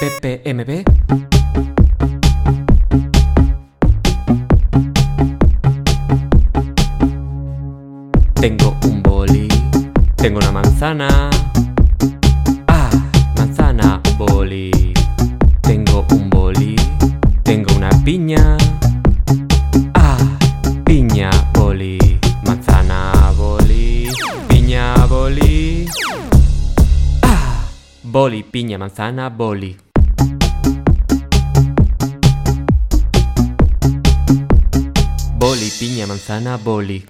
BPMB Tengo un boli, tengo una manzana. Ah, manzana, boli. Tengo un boli, tengo una piña. Ah, piña, boli. Manzana, boli. Piña, boli. Boli, piña, manzana, boli. Boli, piña, manzana, boli.